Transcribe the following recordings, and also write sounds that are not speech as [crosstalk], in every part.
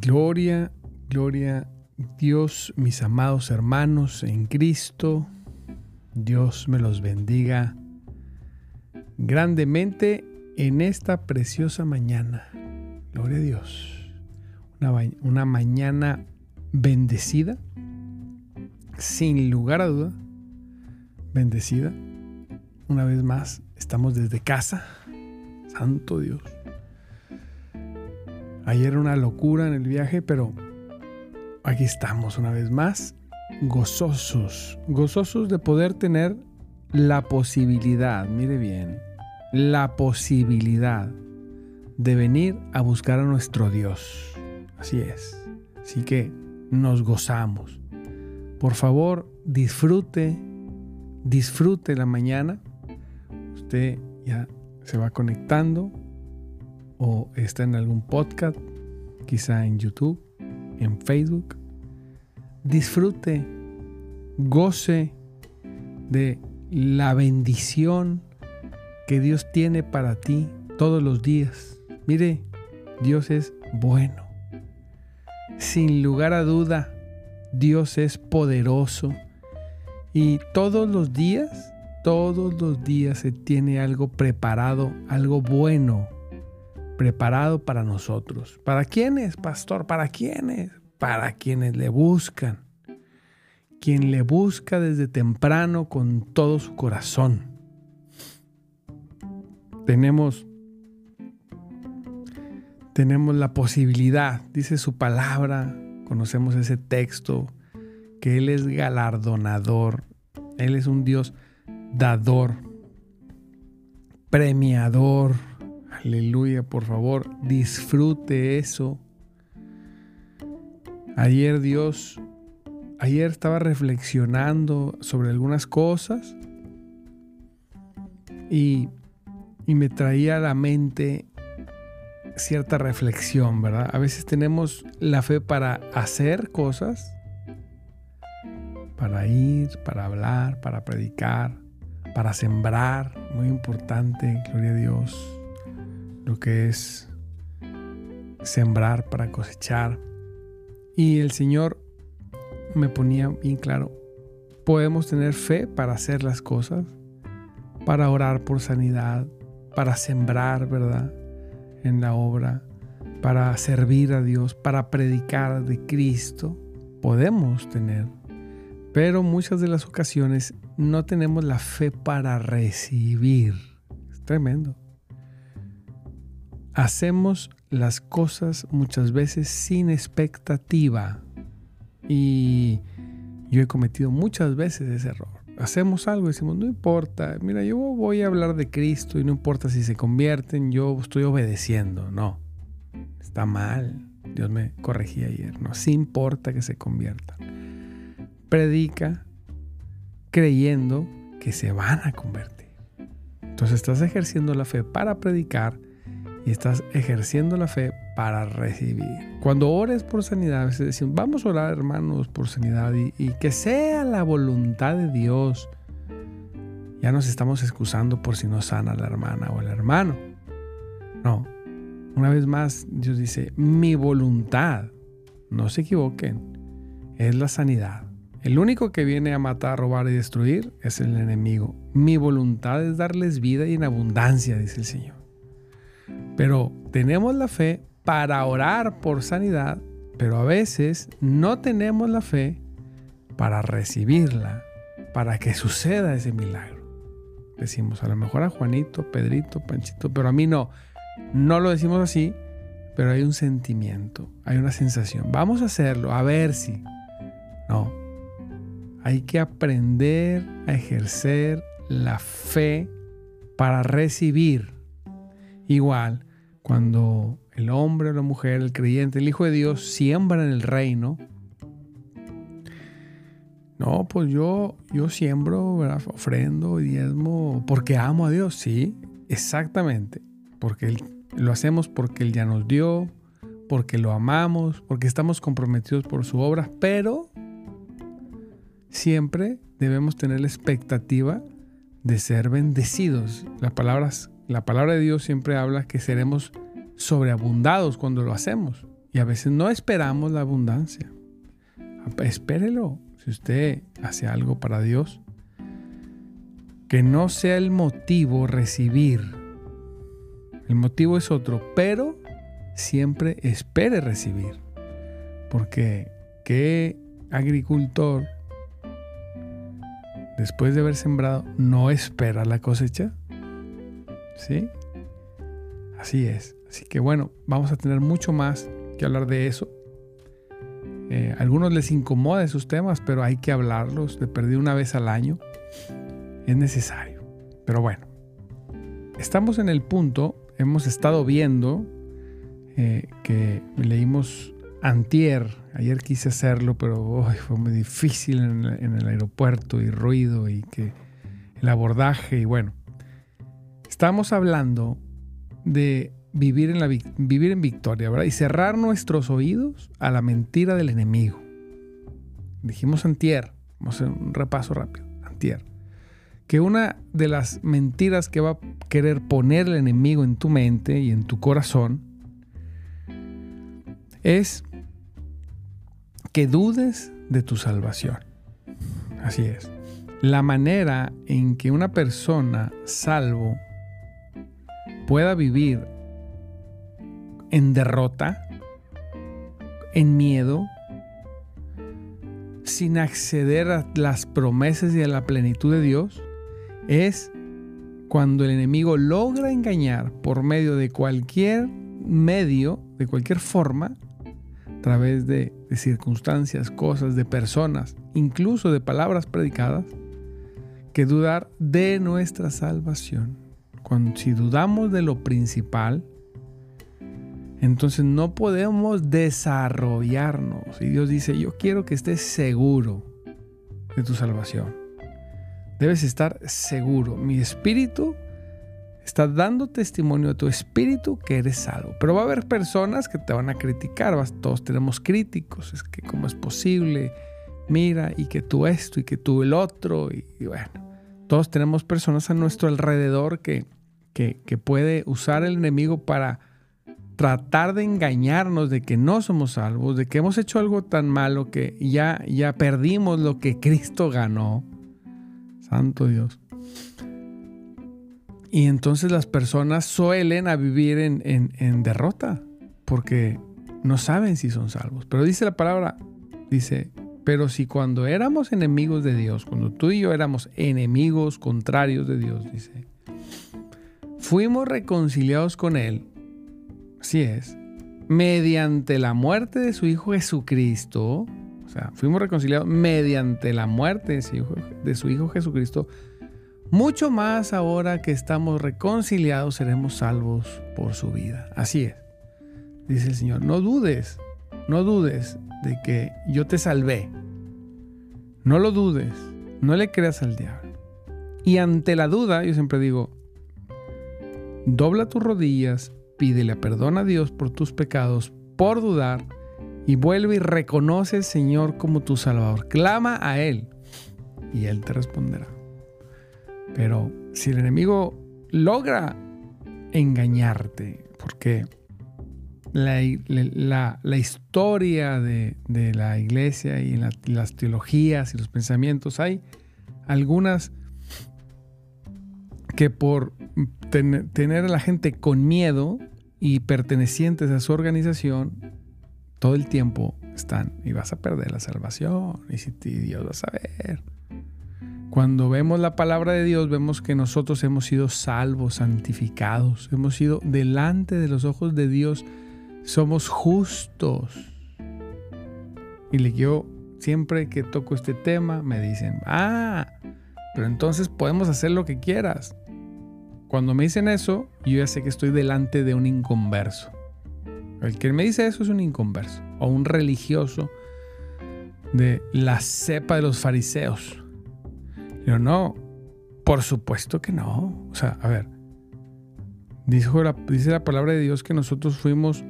Gloria, gloria Dios, mis amados hermanos en Cristo. Dios me los bendiga grandemente en esta preciosa mañana. Gloria a Dios. Una, una mañana bendecida, sin lugar a duda, bendecida. Una vez más, estamos desde casa. Santo Dios. Ayer una locura en el viaje, pero aquí estamos una vez más, gozosos, gozosos de poder tener la posibilidad, mire bien, la posibilidad de venir a buscar a nuestro Dios. Así es. Así que nos gozamos. Por favor, disfrute, disfrute la mañana. Ya se va conectando o está en algún podcast, quizá en YouTube, en Facebook. Disfrute, goce de la bendición que Dios tiene para ti todos los días. Mire, Dios es bueno. Sin lugar a duda, Dios es poderoso. Y todos los días, todos los días se tiene algo preparado, algo bueno preparado para nosotros. ¿Para quiénes, pastor? ¿Para quiénes? Para quienes le buscan. Quien le busca desde temprano con todo su corazón. Tenemos tenemos la posibilidad, dice su palabra, conocemos ese texto, que Él es galardonador, Él es un Dios dador, premiador, Aleluya, por favor, disfrute eso. Ayer Dios, ayer estaba reflexionando sobre algunas cosas y, y me traía a la mente cierta reflexión, ¿verdad? A veces tenemos la fe para hacer cosas, para ir, para hablar, para predicar, para sembrar, muy importante, gloria a Dios lo que es sembrar para cosechar. Y el Señor me ponía bien claro, podemos tener fe para hacer las cosas, para orar por sanidad, para sembrar, ¿verdad? En la obra, para servir a Dios, para predicar de Cristo. Podemos tener, pero muchas de las ocasiones no tenemos la fe para recibir. Es tremendo hacemos las cosas muchas veces sin expectativa. Y yo he cometido muchas veces ese error. Hacemos algo y decimos, no importa, mira, yo voy a hablar de Cristo y no importa si se convierten, yo estoy obedeciendo. No, está mal. Dios me corregía ayer. No, sí importa que se conviertan. Predica creyendo que se van a convertir. Entonces estás ejerciendo la fe para predicar y estás ejerciendo la fe para recibir. Cuando ores por sanidad, a veces decimos, vamos a orar hermanos por sanidad y, y que sea la voluntad de Dios. Ya nos estamos excusando por si no sana la hermana o el hermano. No, una vez más Dios dice, mi voluntad, no se equivoquen, es la sanidad. El único que viene a matar, robar y destruir es el enemigo. Mi voluntad es darles vida y en abundancia, dice el Señor. Pero tenemos la fe para orar por sanidad, pero a veces no tenemos la fe para recibirla, para que suceda ese milagro. Decimos, a lo mejor a Juanito, Pedrito, Panchito, pero a mí no. No lo decimos así, pero hay un sentimiento, hay una sensación. Vamos a hacerlo, a ver si. No. Hay que aprender a ejercer la fe para recibir. Igual, cuando el hombre o la mujer, el creyente, el Hijo de Dios siembra en el reino, no, pues yo, yo siembro, ofrendo y diezmo porque amo a Dios, sí, exactamente, porque lo hacemos porque Él ya nos dio, porque lo amamos, porque estamos comprometidos por su obra, pero siempre debemos tener la expectativa de ser bendecidos. Las palabras, la palabra de Dios siempre habla que seremos sobreabundados cuando lo hacemos. Y a veces no esperamos la abundancia. Espérelo. Si usted hace algo para Dios, que no sea el motivo recibir. El motivo es otro, pero siempre espere recibir. Porque qué agricultor, después de haber sembrado, no espera la cosecha. ¿Sí? Así es. Así que bueno, vamos a tener mucho más que hablar de eso. Eh, a algunos les incomoda esos temas, pero hay que hablarlos de perder una vez al año. Es necesario. Pero bueno, estamos en el punto, hemos estado viendo eh, que leímos antier, ayer quise hacerlo, pero fue muy difícil en, el aeropuerto y ruido y que el abordaje y bueno, estamos hablando de vivir en, la, vivir en victoria, ¿verdad? Y cerrar nuestros oídos a la mentira del enemigo. Dijimos antier, vamos a hacer un repaso rápido, antier, que una de las mentiras que va a querer poner el enemigo en tu mente y en tu corazón es que dudes de tu salvación. Así es. La manera en que una persona salvo pueda vivir en derrota, en miedo, sin acceder a las promesas y a la plenitud de Dios, es cuando el enemigo logra engañar por medio de cualquier medio, de cualquier forma, a través de, circunstancias, cosas, de personas, incluso de palabras predicadas, que dudar de nuestra salvación. Cuando si dudamos de lo principal, entonces no podemos desarrollarnos. Y Dios dice, yo quiero que estés seguro de tu salvación. Debes estar seguro. Mi espíritu está dando testimonio a tu espíritu que eres salvo. Pero va a haber personas que te van a criticar. Todos tenemos críticos. Es que cómo es posible. Mira, y que tú esto, y que tú el otro. Y, bueno, todos tenemos personas a nuestro alrededor que, que, que puede usar el enemigo para tratar de engañarnos de que no somos salvos, de que hemos hecho algo tan malo que ya, ya perdimos lo que Cristo ganó. Santo Dios. Y entonces las personas suelen a vivir en, en derrota porque no saben si son salvos. Pero dice la palabra, dice, pero si cuando éramos enemigos de Dios, cuando tú y yo éramos enemigos contrarios de Dios, dice, fuimos reconciliados con Él Así es. Mediante la muerte de su Hijo Jesucristo, o sea, fuimos reconciliados mediante la muerte de su Hijo, de su hijo Jesucristo, mucho más ahora que estamos reconciliados seremos salvos por su vida. Así es. Dice el Señor, no dudes, no dudes de que yo te salvé. No lo dudes, no le creas al diablo. Y ante la duda, yo siempre digo, dobla tus rodillas, pídele perdón a Dios por tus pecados, por dudar, y vuelve y reconoce al Señor como tu Salvador. Clama a Él y Él te responderá. Pero si el enemigo logra engañarte, porque la, historia de, la iglesia y las teologías y los pensamientos, hay algunas que por tener a la gente con miedo y pertenecientes a su organización, todo el tiempo están y vas a perder la salvación. Y si Dios va a saber. Cuando vemos la palabra de Dios, vemos que nosotros hemos sido salvos, santificados, hemos sido delante de los ojos de Dios, somos justos. Y yo siempre que toco este tema me dicen, ah, pero entonces podemos hacer lo que quieras. Cuando me dicen eso, yo ya sé que estoy delante de un inconverso. El que me dice eso es un inconverso o un religioso de la cepa de los fariseos. Yo no, por supuesto que no. O sea, a ver, dice la, dice la palabra de Dios que nosotros fuimos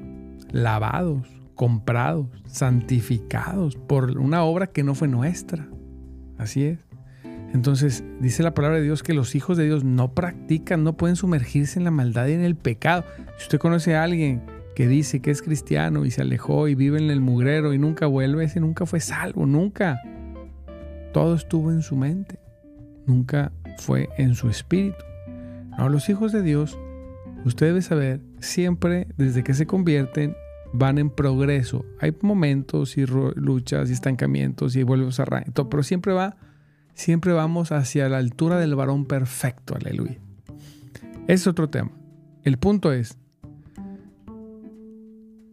lavados, comprados, santificados por una obra que no fue nuestra. Así es. Entonces dice la palabra de Dios que los hijos de Dios no practican, no pueden sumergirse en la maldad y en el pecado. Si usted conoce a alguien que dice que es cristiano y se alejó y vive en el mugrero y nunca vuelve, ese nunca fue salvo, nunca. Todo estuvo en su mente, nunca fue en su espíritu. No, los hijos de Dios, usted debe saber, siempre desde que se convierten van en progreso. Hay momentos y luchas y estancamientos y vuelves a arrancar, pero siempre va siempre vamos hacia la altura del varón perfecto, aleluya. Es otro tema. El punto es,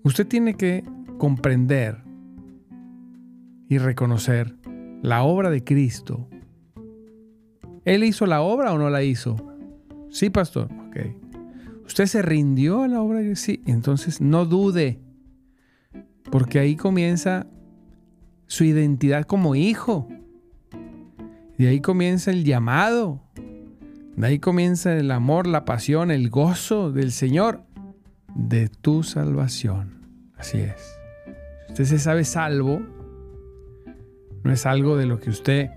usted tiene que comprender y reconocer la obra de Cristo. ¿Él hizo la obra o no la hizo? Sí, pastor. Ok. ¿Usted se rindió a la obra? Sí. Entonces no dude. Porque ahí comienza su identidad como hijo. De ahí comienza el llamado. De ahí comienza el amor, la pasión, el gozo del Señor de tu salvación. Así es. Usted se sabe salvo, no es algo de lo que usted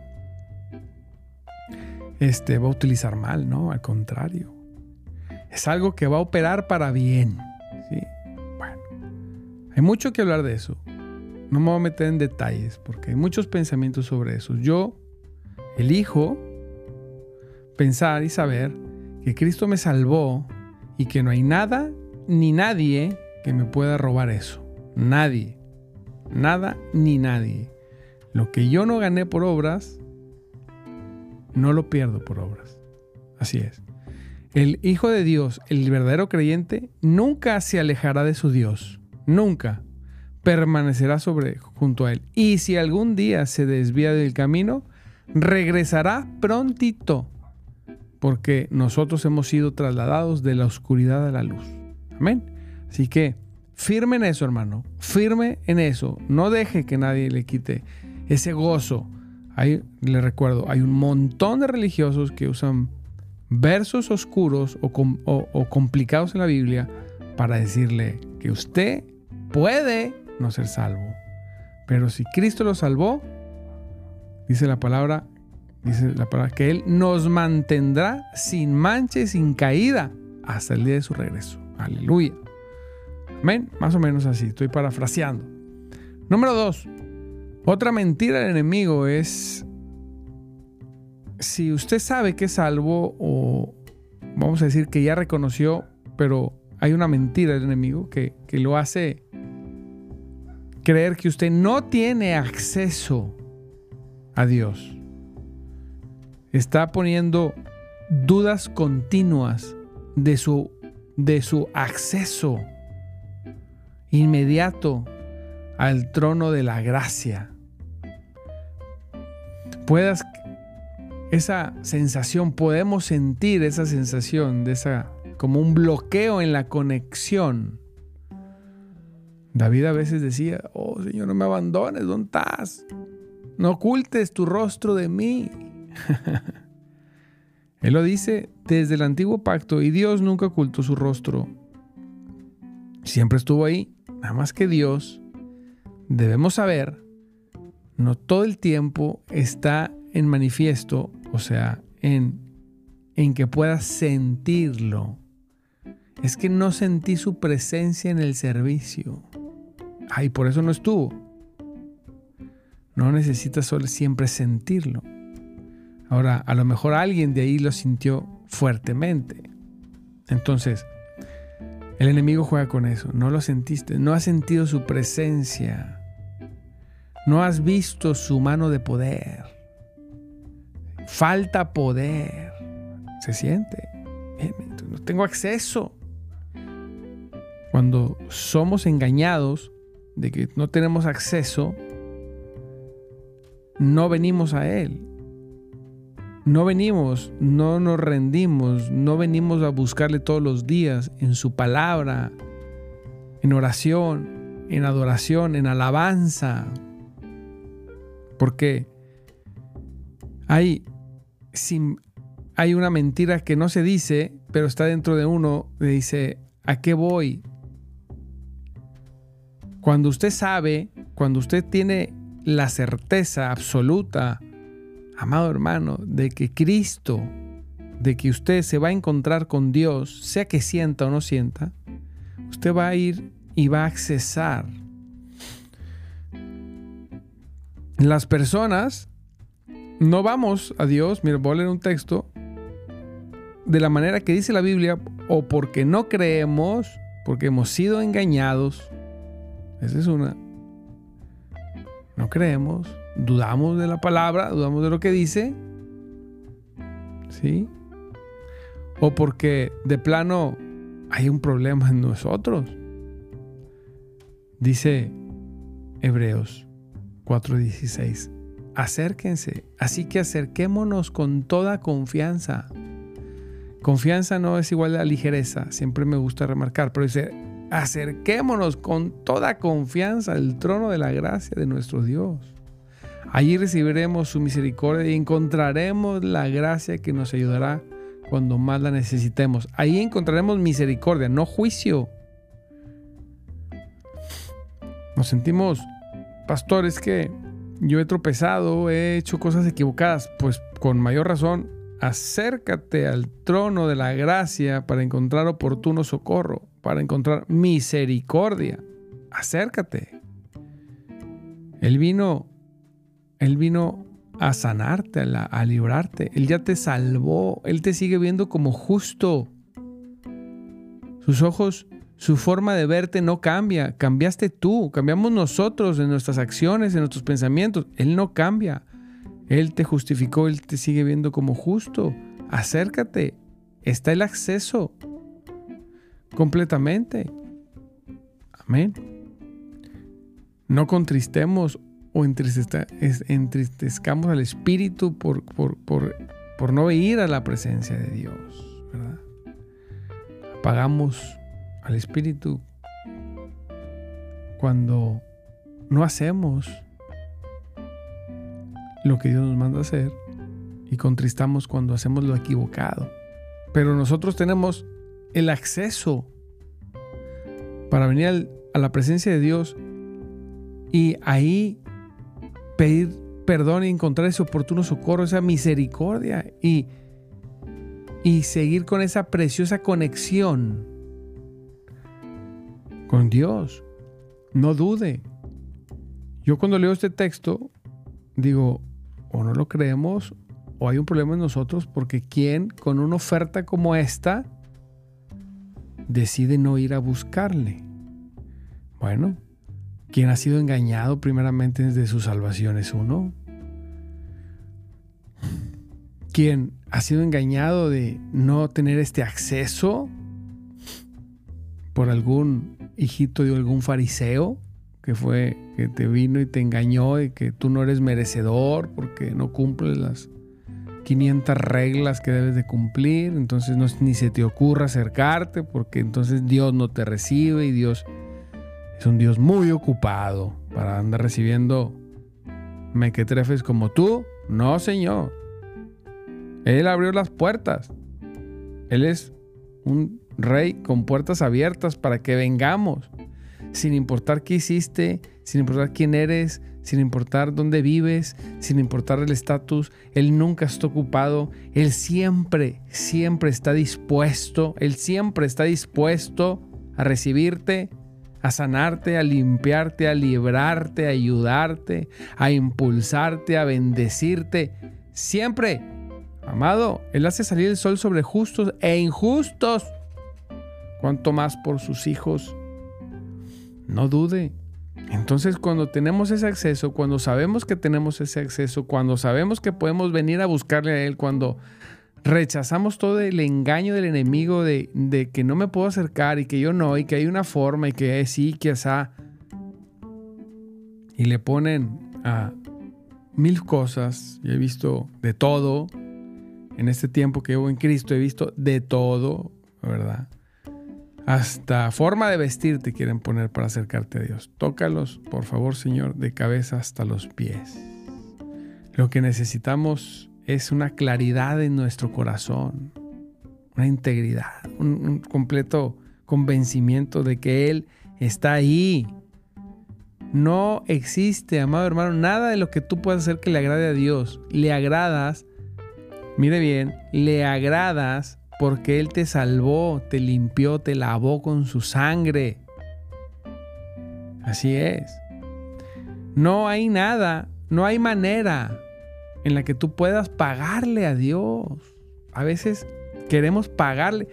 este, va a utilizar mal, ¿no? Al contrario. Es algo que va a operar para bien. ¿sí? Bueno, hay mucho que hablar de eso. No me voy a meter en detalles porque hay muchos pensamientos sobre eso. Yo Elijo pensar y saber que Cristo me salvó y que no hay nada ni nadie que me pueda robar eso. Nadie. Nada ni nadie. Lo que yo no gané por obras, no lo pierdo por obras. Así es. El Hijo de Dios, el verdadero creyente, nunca se alejará de su Dios. Nunca. Permanecerá sobre junto a él. Y si algún día se desvía del camino, regresará prontito, porque nosotros hemos sido trasladados de la oscuridad a la luz. Amén. Así que firme en eso, hermano. Firme en eso. No deje que nadie le quite ese gozo. Ahí le recuerdo, hay un montón de religiosos que usan versos oscuros o, o complicados en la Biblia para decirle que usted puede no ser salvo. Pero si Cristo lo salvó, Dice la palabra, dice la palabra que Él nos mantendrá sin mancha y sin caída hasta el día de su regreso. Aleluya. Amén. Más o menos así, estoy parafraseando. Número dos. Otra mentira del enemigo es si usted sabe que es salvo o vamos a decir que ya reconoció, pero hay una mentira del enemigo que, que lo hace creer que usted no tiene acceso a Dios. Está poniendo dudas continuas de su, de su acceso inmediato al trono de la gracia. Puedas esa sensación, podemos sentir esa sensación de esa como un bloqueo en la conexión. David a veces decía, "Oh, Señor, no me abandones, ¿dónde estás? No ocultes tu rostro de mí." [laughs] Él lo dice desde el antiguo pacto y Dios nunca ocultó su rostro. Siempre estuvo ahí. Nada más que Dios, debemos saber, no todo el tiempo está en manifiesto, o sea, en, en que puedas sentirlo. Es que no sentí su presencia en el servicio. Ay, por eso no estuvo. No necesitas solo siempre sentirlo. Ahora, a lo mejor alguien de ahí lo sintió fuertemente. Entonces, el enemigo juega con eso. No lo sentiste. No has sentido su presencia. No has visto su mano de poder. Falta poder. Se siente. No tengo acceso. Cuando somos engañados de que no tenemos acceso, no venimos a Él. No venimos, no nos rendimos, no venimos a buscarle todos los días en su palabra, en oración, en adoración, en alabanza. Porque hay, hay una mentira que no se dice, pero está dentro de uno, le dice, ¿a qué voy? Cuando usted sabe, cuando usted tiene la certeza absoluta, amado hermano, de que Cristo, de que usted se va a encontrar con Dios, sea que sienta o no sienta, usted va a ir y va a accesar. Las personas no vamos a Dios, mire, voy a leer un texto, de la manera que dice la Biblia, o porque no creemos, porque hemos sido engañados. Esa es una. No creemos, dudamos de la palabra, dudamos de lo que dice, ¿sí? O porque de plano hay un problema en nosotros. Dice Hebreos 4:16, acérquense, así que acerquémonos con toda confianza. Confianza no es igual a ligereza, siempre me gusta remarcar, pero dice, acerquémonos con toda confianza al trono de la gracia de nuestro Dios Allí recibiremos su misericordia y encontraremos la gracia que nos ayudará cuando más la necesitemos. Ahí encontraremos misericordia, no juicio. Nos sentimos, pastores, que yo he tropezado, he hecho cosas equivocadas. Pues con mayor razón, acércate al trono de la gracia para encontrar oportuno socorro, para encontrar misericordia. Acércate. Él vino él vino a sanarte, a, librarte. Él ya te salvó. Él te sigue viendo como justo. Sus ojos, su forma de verte no cambia. Cambiaste tú, cambiamos nosotros en nuestras acciones, en nuestros pensamientos. Él no cambia. Él te justificó, Él te sigue viendo como justo. Acércate. Está el acceso. Completamente. Amén. No contristemos o entristezcamos al Espíritu por, por, no ir a la presencia de Dios, ¿verdad? Apagamos al Espíritu cuando no hacemos lo que Dios nos manda hacer y contristamos cuando hacemos lo equivocado. Pero nosotros tenemos el acceso para venir a la presencia de Dios y ahí pedir perdón y encontrar ese oportuno socorro, esa misericordia y, y seguir con esa preciosa conexión con Dios. No dude. Yo cuando leo este texto digo, o no lo creemos o hay un problema en nosotros porque ¿quién con una oferta como esta decide no ir a buscarle? Bueno, quien ha sido engañado primeramente desde su salvación es uno. Quien ha sido engañado de no tener este acceso, por algún hijito de algún fariseo que fue que te vino y te engañó y que tú no eres merecedor porque no cumples las 500 reglas que debes de cumplir, entonces no, ni se te ocurra acercarte porque entonces Dios no te recibe y Dios es un Dios muy ocupado para andar recibiendo mequetrefes como tú. No, Señor. Él abrió las puertas. Él es un rey con puertas abiertas para que vengamos, sin importar qué hiciste, sin importar quién eres, sin importar dónde vives, sin importar el estatus. Él nunca está ocupado. Él siempre, siempre está dispuesto. Él siempre está dispuesto a recibirte, a sanarte, a limpiarte, a librarte, a ayudarte, a impulsarte, a bendecirte. Siempre. Amado, Él hace salir el sol sobre justos e injustos. Cuanto más por sus hijos. No dude. Entonces cuando tenemos ese acceso, cuando sabemos que tenemos ese acceso, cuando sabemos que podemos venir a buscarle a Él, cuando rechazamos todo el engaño del enemigo de, que no me puedo acercar y que yo no, y que hay una forma y que sí, que esa, y le ponen a mil cosas, yo he visto de todo, en este tiempo que llevo en Cristo he visto de todo, ¿verdad? Hasta forma de vestir te quieren poner para acercarte a Dios. Tócalos, por favor, Señor, de cabeza hasta los pies. Lo que necesitamos es una claridad en nuestro corazón, una integridad, un, completo convencimiento de que Él está ahí. No existe, amado hermano, nada de lo que tú puedas hacer que le agrade a Dios. Le agradas, mire bien, le agradas porque Él te salvó, te limpió, te lavó con su sangre. Así es. No hay nada, no hay manera en la que tú puedas pagarle a Dios. A veces queremos pagarle.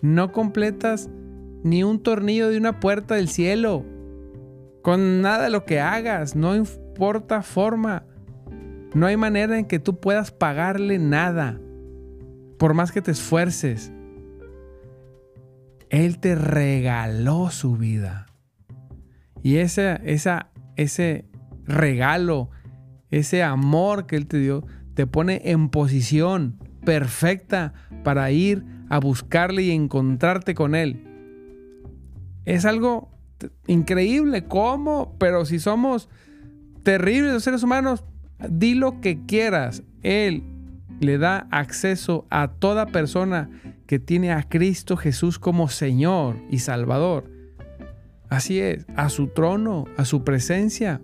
No completas ni un tornillo de una puerta del cielo. Con nada de lo que hagas, no importa forma. No hay manera en que tú puedas pagarle nada por más que te esfuerces, Él te regaló su vida. Y ese, esa, ese regalo, ese amor que Él te dio, te pone en posición perfecta para ir a buscarle y encontrarte con Él. Es algo increíble, ¿cómo? Pero si somos terribles los seres humanos, di lo que quieras. Él le da acceso a toda persona que tiene a Cristo Jesús como Señor y Salvador. Así es, a su trono, a su presencia.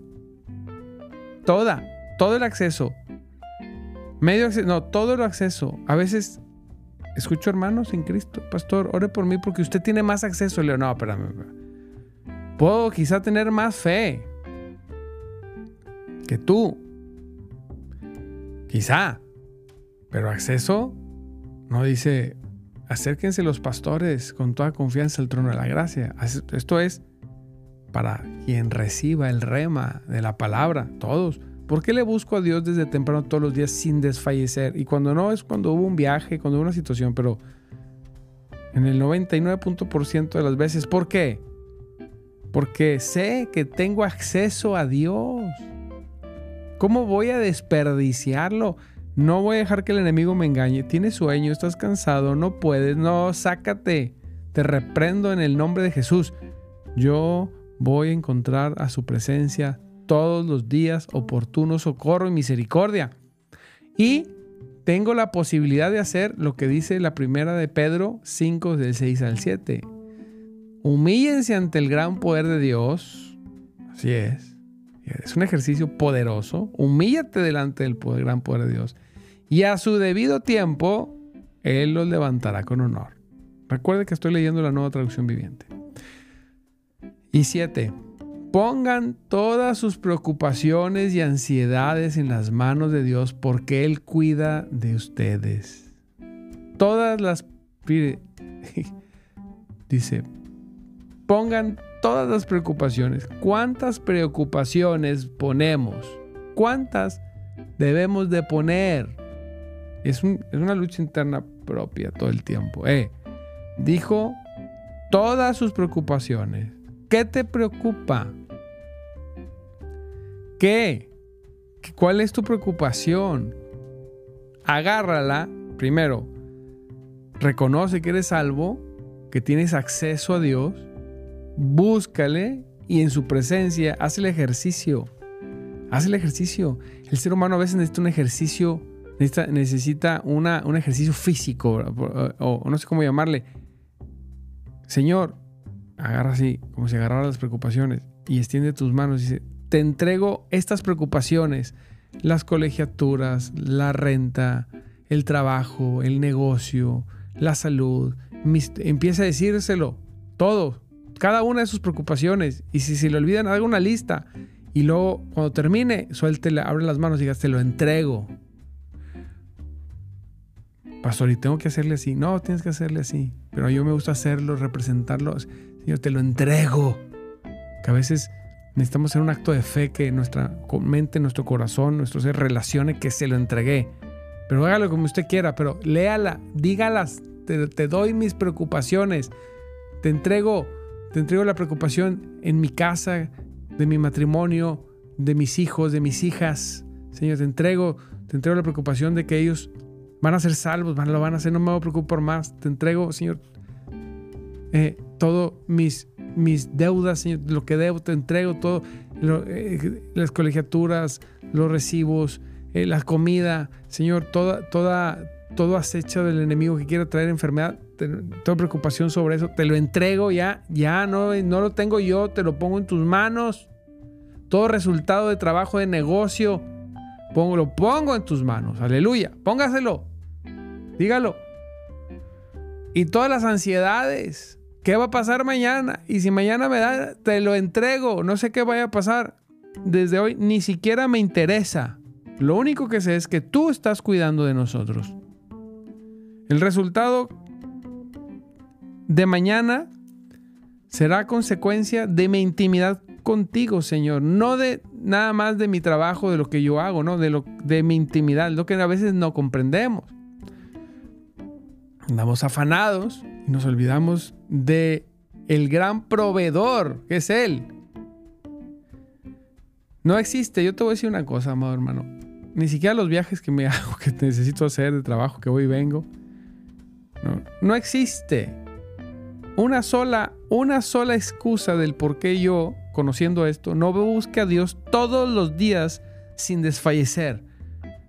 Toda, todo el acceso. Medio acceso, no, todo el acceso. A veces escucho hermanos en Cristo, pastor, ore por mí porque usted tiene más acceso. Le digo, no, espérame. Puedo quizá tener más fe que tú. Quizá. Pero acceso no dice, acérquense los pastores con toda confianza al trono de la gracia. Esto es para quien reciba el rema de la palabra, todos. ¿Por qué le busco a Dios desde temprano todos los días sin desfallecer? Y cuando no es cuando hubo un viaje, cuando hubo una situación, pero en el 99% de las veces, ¿por qué? Porque sé que tengo acceso a Dios. ¿Cómo voy a desperdiciarlo? No voy a dejar que el enemigo me engañe. Tienes sueño, estás cansado, no puedes. No, sácate. Te reprendo en el nombre de Jesús. Yo voy a encontrar a su presencia todos los días oportuno socorro y misericordia. Y tengo la posibilidad de hacer lo que dice la primera de Pedro 5 del 6 al 7. Humíllense ante el gran poder de Dios. Así es. Es un ejercicio poderoso. Humíllate delante del gran poder de Dios y a su debido tiempo, Él los levantará con honor. Recuerde que estoy leyendo la nueva traducción viviente. Y siete, pongan todas sus preocupaciones y ansiedades en las manos de Dios porque Él cuida de ustedes. Todas las... [laughs] Dice, pongan todas las preocupaciones. ¿Cuántas preocupaciones ponemos? ¿Cuántas debemos de poner? Es, una lucha interna propia todo el tiempo. Eh, dijo todas sus preocupaciones. ¿Qué te preocupa? ¿Qué? ¿Cuál es tu preocupación? Agárrala. Primero, reconoce que eres salvo, que tienes acceso a Dios. Búscale y en su presencia haz el ejercicio. Haz el ejercicio. El ser humano a veces necesita un ejercicio, necesita, una, un ejercicio físico, o, no sé cómo llamarle. Señor, agarra así, como si agarrara las preocupaciones, y extiende tus manos y dice, te entrego estas preocupaciones, las colegiaturas, la renta, el trabajo, el negocio, la salud. empieza a decírselo, todo, cada una de sus preocupaciones. Y si se le olvidan, haga una lista. Y luego, cuando termine, suéltele, abre las manos y diga, te lo entrego. Pastor, ¿y tengo que hacerle así? No, tienes que hacerle así. Pero yo me gusta hacerlo, representarlo. Señor, te lo entrego. Que a veces necesitamos hacer un acto de fe que nuestra mente, nuestro corazón, nuestro ser relacione que se lo entregué. Pero hágalo como usted quiera, pero léala, dígalas, te, te doy mis preocupaciones, te entrego, te entrego la preocupación en mi casa, de mi matrimonio, de mis hijos, de mis hijas. Señor, te entrego, te entrego la preocupación de que ellos van a ser salvos, lo van a hacer, no me voy a preocupar más. Te entrego, Señor, eh, todo mis, mis deudas, Señor, lo que debo, te entrego todo, eh, las colegiaturas, los recibos, eh, la comida, Señor, toda, toda, todo acecho del enemigo que quiera traer enfermedad, toda preocupación sobre eso, te lo entrego ya, ya no, no lo tengo yo, te lo pongo en tus manos. Todo resultado de trabajo, de negocio, lo pongo en tus manos. Aleluya, póngaselo, dígalo. Y todas las ansiedades, ¿qué va a pasar mañana? Y si mañana me da, te lo entrego, no sé qué vaya a pasar. Desde hoy ni siquiera me interesa. Lo único que sé es que tú estás cuidando de nosotros. El resultado de mañana será consecuencia de mi intimidad contigo, Señor, no de nada más de mi trabajo, de lo que yo hago, no, de lo de mi intimidad, lo que a veces no comprendemos. Andamos afanados y nos olvidamos de el gran proveedor, que es él. No existe, yo te voy a decir una cosa, amado hermano ni siquiera los viajes que me [laughs] hago, que necesito hacer de trabajo, que voy y vengo. No, no existe una sola, una sola excusa del por qué yo, conociendo esto, no busque a Dios todos los días sin desfallecer.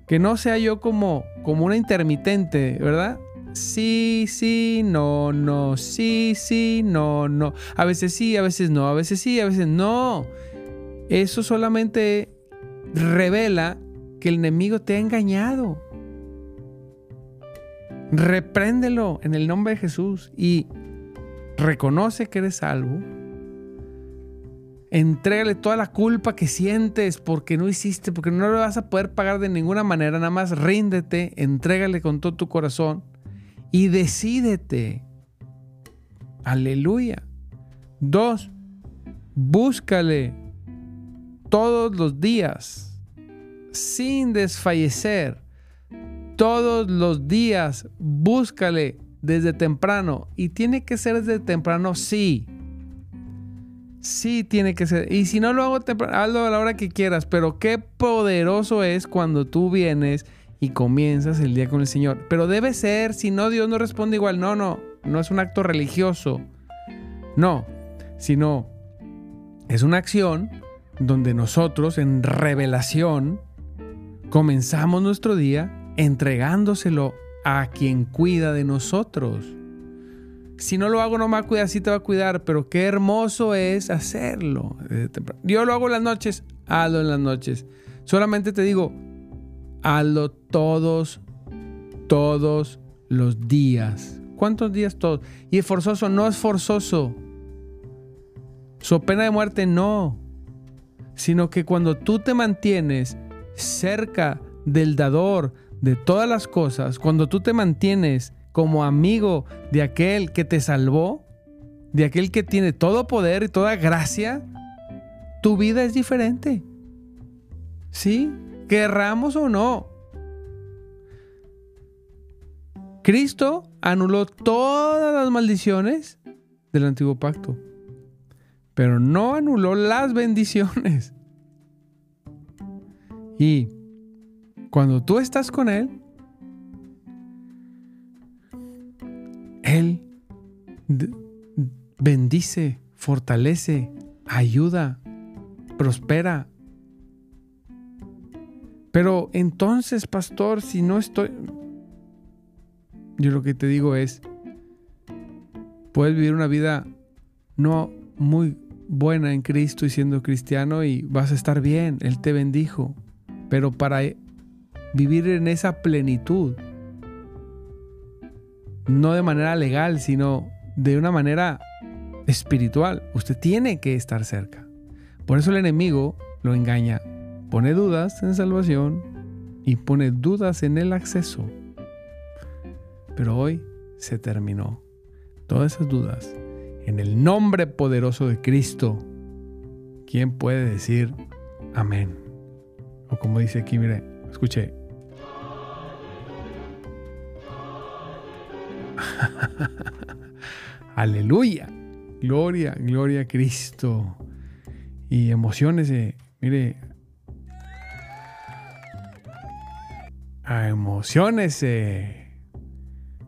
Que no sea yo como, como una intermitente, ¿verdad? Sí, sí, no, no, sí, sí, no, no. A veces sí, a veces no, a veces sí, a veces no. Eso solamente revela que el enemigo te ha engañado. Repréndelo en el nombre de Jesús y reconoce que eres salvo. Entrégale toda la culpa que sientes porque no hiciste, porque no lo vas a poder pagar de ninguna manera. Nada más ríndete, entrégale con todo tu corazón y decídete. Aleluya. Dos, búscale todos los días sin desfallecer. Todos los días búscale desde temprano. Y tiene que ser desde temprano, sí. Sí, tiene que ser. Y si no lo hago temprano, hazlo a la hora que quieras. Pero qué poderoso es cuando tú vienes y comienzas el día con el Señor. Pero debe ser, si no, Dios no responde igual. No, no, no es un acto religioso. No, sino es una acción donde nosotros en revelación Comenzamos nuestro día entregándoselo a quien cuida de nosotros. Si no lo hago, no me va a cuidar, sí te va a cuidar, pero qué hermoso es hacerlo. Yo lo hago en las noches, hazlo en las noches. Solamente te digo, hazlo todos, todos los días. ¿Cuántos días todos? Y es forzoso, no es forzoso. Su pena de muerte no. Sino que cuando tú te mantienes cerca del dador de todas las cosas, cuando tú te mantienes como amigo de aquel que te salvó, de aquel que tiene todo poder y toda gracia, tu vida es diferente. ¿Sí? Querramos o no. Cristo anuló todas las maldiciones del antiguo pacto, pero no anuló las bendiciones. Y cuando tú estás con Él, Él bendice, fortalece, ayuda, prospera. Pero entonces, pastor, si no estoy... Yo lo que te digo es, puedes vivir una vida no muy buena en Cristo y siendo cristiano y vas a estar bien, Él te bendijo. Pero para vivir en esa plenitud, no de manera legal, sino de una manera espiritual, usted tiene que estar cerca. Por eso el enemigo lo engaña, pone dudas en salvación y pone dudas en el acceso. Pero hoy se terminó todas esas dudas. En el nombre poderoso de Cristo, ¿quién puede decir amén? O como dice aquí, mire, escuche. [laughs] Aleluya. Gloria, gloria a Cristo. Y emociones, mire. Emociones,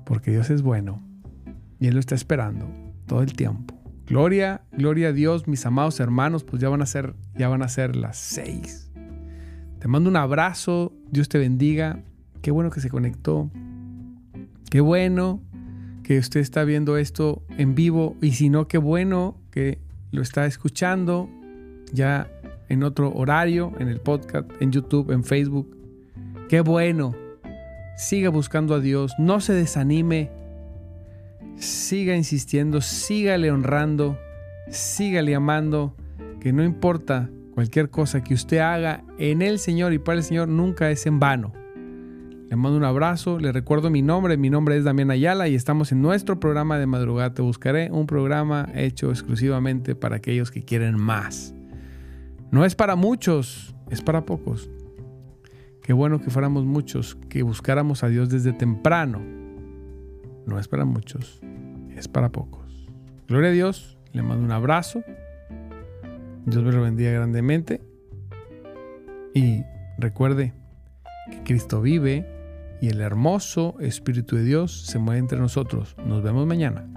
porque Dios es bueno y Él lo está esperando todo el tiempo. Gloria, gloria a Dios, mis amados hermanos, pues ya van a ser, ya van a ser las seis. Te mando un abrazo, Dios te bendiga. Qué bueno que se conectó. Qué bueno que usted está viendo esto en vivo y si no, qué bueno que lo está escuchando ya en otro horario, en el podcast, en YouTube, en Facebook. Qué bueno. Siga buscando a Dios, no se desanime. Siga insistiendo, sígale honrando, sígale amando, que no importa cualquier cosa que usted haga en el Señor y para el Señor nunca es en vano. Le mando un abrazo, le recuerdo mi nombre, mi nombre es Damián Ayala y estamos en nuestro programa de madrugada Te Buscaré, un programa hecho exclusivamente para aquellos que quieren más. No es para muchos, es para pocos. Qué bueno que fuéramos muchos, que buscáramos a Dios desde temprano. No es para muchos, es para pocos. Gloria a Dios, le mando un abrazo. Dios me lo bendiga grandemente. Y recuerde que Cristo vive y el hermoso Espíritu de Dios se mueve entre nosotros. Nos vemos mañana.